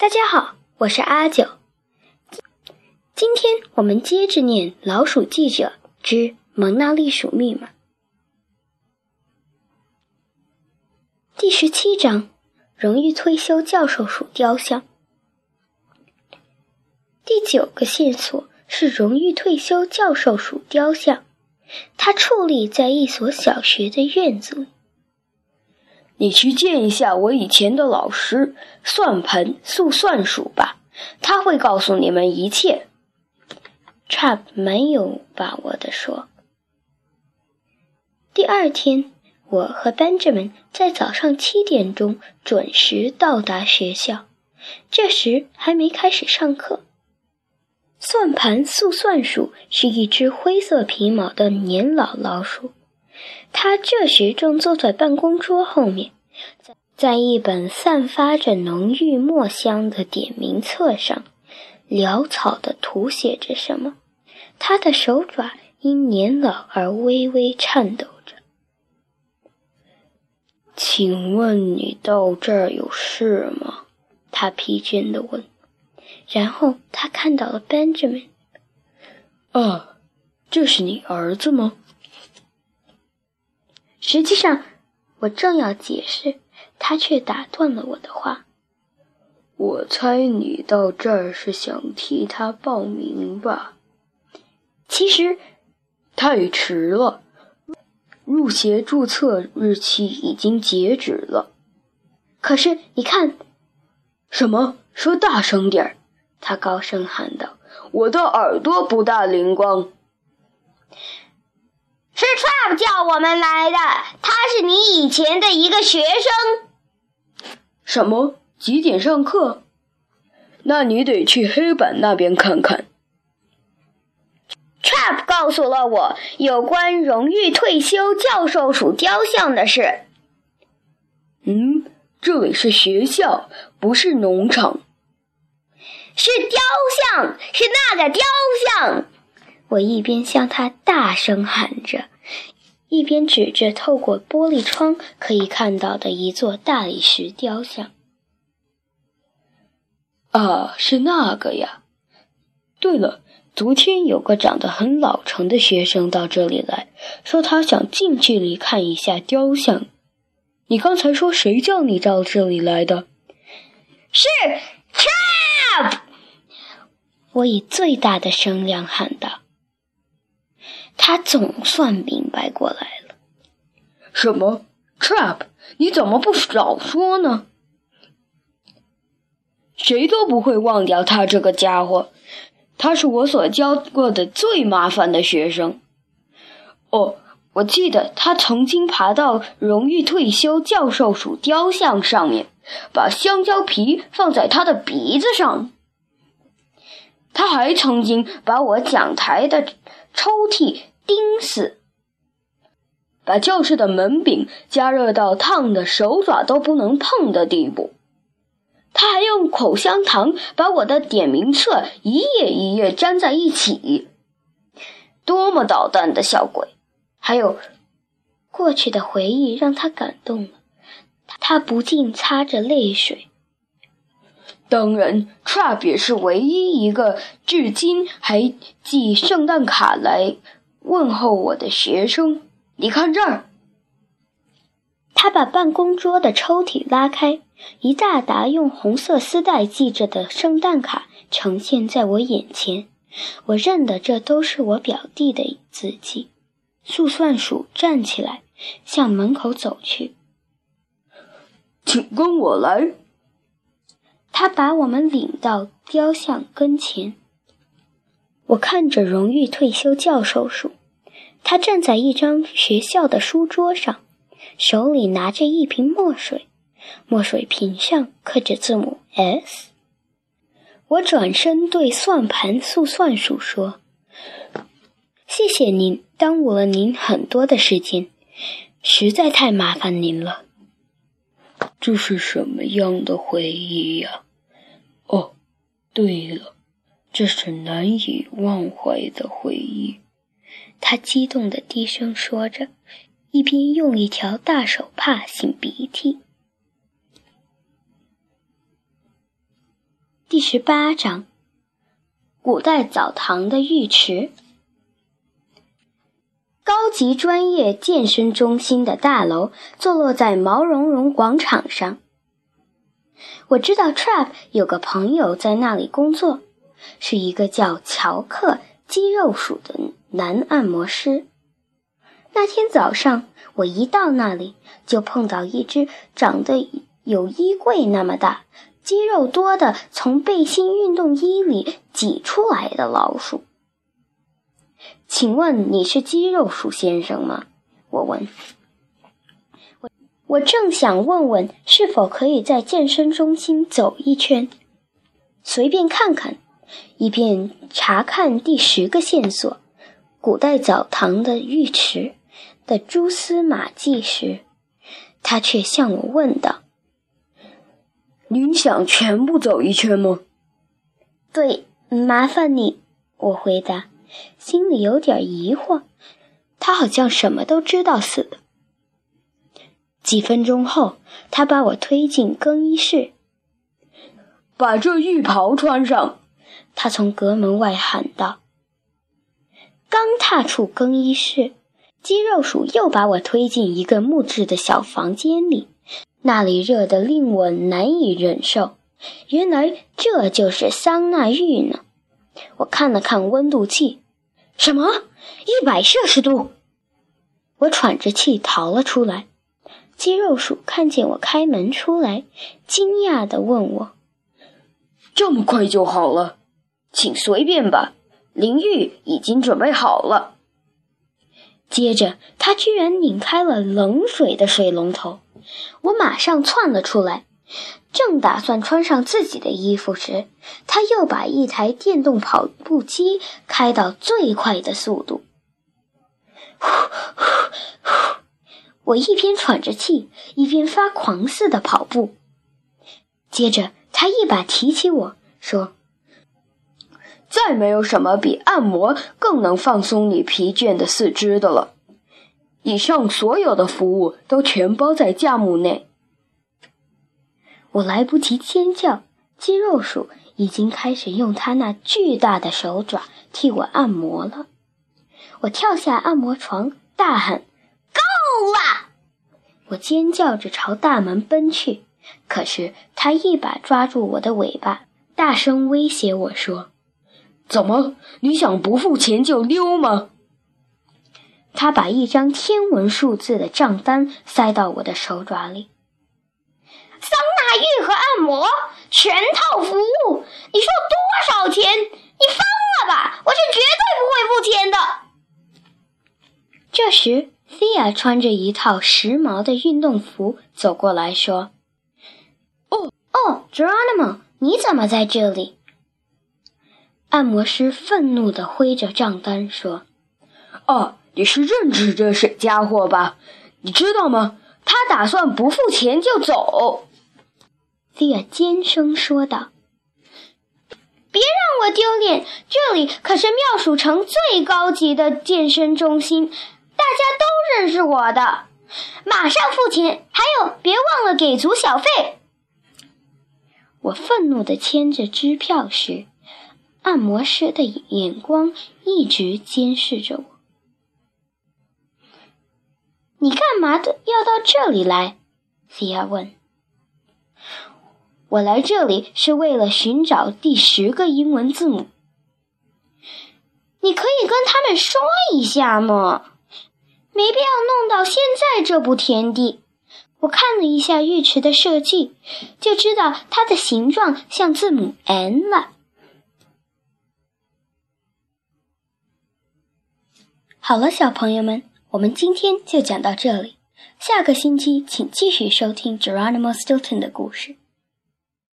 大家好，我是阿九。今天我们接着念《老鼠记者之蒙娜丽鼠密码》第十七章：荣誉退休教授鼠雕像。第九个线索是荣誉退休教授鼠雕像，它矗立在一所小学的院子里。你去见一下我以前的老师算盘速算鼠吧，他会告诉你们一切。Trap 没有把握地说。第二天，我和 Benjamin 在早上七点钟准时到达学校，这时还没开始上课。算盘速算鼠是一只灰色皮毛的年老老鼠。他这时正坐在办公桌后面，在在一本散发着浓郁墨香的点名册上，潦草地涂写着什么。他的手爪因年老而微微颤抖着。请问你到这儿有事吗？他疲倦地问。然后他看到了 Benjamin。啊，这是你儿子吗？实际上，我正要解释，他却打断了我的话。我猜你到这儿是想替他报名吧？其实，太迟了，入学注册日期已经截止了。可是，你看，什么？说大声点儿！他高声喊道：“我的耳朵不大灵光。”是 Trap 叫我们来的，他是你以前的一个学生。什么？几点上课？那你得去黑板那边看看。Trap 告诉了我有关荣誉退休教授鼠雕像的事。嗯，这里是学校，不是农场。是雕像，是那个雕像。我一边向他大声喊着，一边指着透过玻璃窗可以看到的一座大理石雕像。啊，是那个呀！对了，昨天有个长得很老成的学生到这里来说，他想近距离看一下雕像。你刚才说谁叫你到这里来的？是 Trap！我以最大的声量喊道。他总算明白过来了。什么？Trap？你怎么不早说呢？谁都不会忘掉他这个家伙，他是我所教过的最麻烦的学生。哦，我记得他曾经爬到荣誉退休教授鼠雕像上面，把香蕉皮放在他的鼻子上。他还曾经把我讲台的抽屉。钉死，把教室的门柄加热到烫的手爪都不能碰的地步。他还用口香糖把我的点名册一页一页粘在一起，多么捣蛋的小鬼！还有，过去的回忆让他感动了，他不禁擦着泪水。当然，Trap 是唯一一个至今还寄圣诞卡来。问候我的学生，你看这儿。他把办公桌的抽屉拉开，一大沓用红色丝带系着的圣诞卡呈现在我眼前。我认得这都是我表弟的字迹。速算鼠站起来，向门口走去。请跟我来。他把我们领到雕像跟前。我看着荣誉退休教授鼠，他站在一张学校的书桌上，手里拿着一瓶墨水，墨水瓶上刻着字母 S。我转身对算盘速算鼠说：“谢谢您，耽误了您很多的时间，实在太麻烦您了。”这是什么样的回忆呀？哦，对了。这是难以忘怀的回忆，他激动地低声说着，一边用一条大手帕擤鼻涕。第十八章：古代澡堂的浴池。高级专业健身中心的大楼坐落在毛茸茸广场上。我知道 Trap 有个朋友在那里工作，是一个叫乔克肌肉鼠的男按摩师。那天早上，我一到那里，就碰到一只长得有衣柜那么大。肌肉多的从背心运动衣里挤出来的老鼠，请问你是肌肉鼠先生吗？我问。我我正想问问是否可以在健身中心走一圈，随便看看，以便查看第十个线索——古代澡堂的浴池的蛛丝马迹时，他却向我问道。您想全部走一圈吗？对，麻烦你。我回答，心里有点疑惑。他好像什么都知道似的。几分钟后，他把我推进更衣室，把这浴袍穿上。他从阁门外喊道。刚踏出更衣室，肌肉鼠又把我推进一个木质的小房间里。那里热得令我难以忍受，原来这就是桑拿浴呢。我看了看温度计，什么？一百摄氏度！我喘着气逃了出来。肌肉鼠看见我开门出来，惊讶地问我：“这么快就好了？请随便吧，淋浴已经准备好了。”接着，他居然拧开了冷水的水龙头。我马上窜了出来，正打算穿上自己的衣服时，他又把一台电动跑步机开到最快的速度。呼呼呼！我一边喘着气，一边发狂似的跑步。接着，他一把提起我说：“再没有什么比按摩更能放松你疲倦的四肢的了。”以上所有的服务都全包在价目内。我来不及尖叫，肌肉鼠已经开始用它那巨大的手爪替我按摩了。我跳下按摩床，大喊：“够了！”我尖叫着朝大门奔去，可是他一把抓住我的尾巴，大声威胁我说：“怎么，你想不付钱就溜吗？”他把一张天文数字的账单塞到我的手爪里。桑拿浴和按摩全套服务，你说多少钱？你疯了吧？我是绝对不会付钱的。这时，菲亚穿着一套时髦的运动服走过来说：“哦哦，Geronimo，你怎么在这里？”按摩师愤怒地挥着账单说：“哦。”你是认识这水家伙吧？你知道吗？他打算不付钱就走。”菲亚尖声说道。“别让我丢脸！这里可是妙鼠城最高级的健身中心，大家都认识我的。马上付钱，还有，别忘了给足小费。”我愤怒地牵着支票时，按摩师的眼光一直监视着我。你干嘛的要到这里来？西亚问。我来这里是为了寻找第十个英文字母。你可以跟他们说一下吗？没必要弄到现在这步田地。我看了一下浴池的设计，就知道它的形状像字母 N 了。好了，小朋友们。我们今天就讲到这里，下个星期请继续收听 Geronimo Stilton 的故事。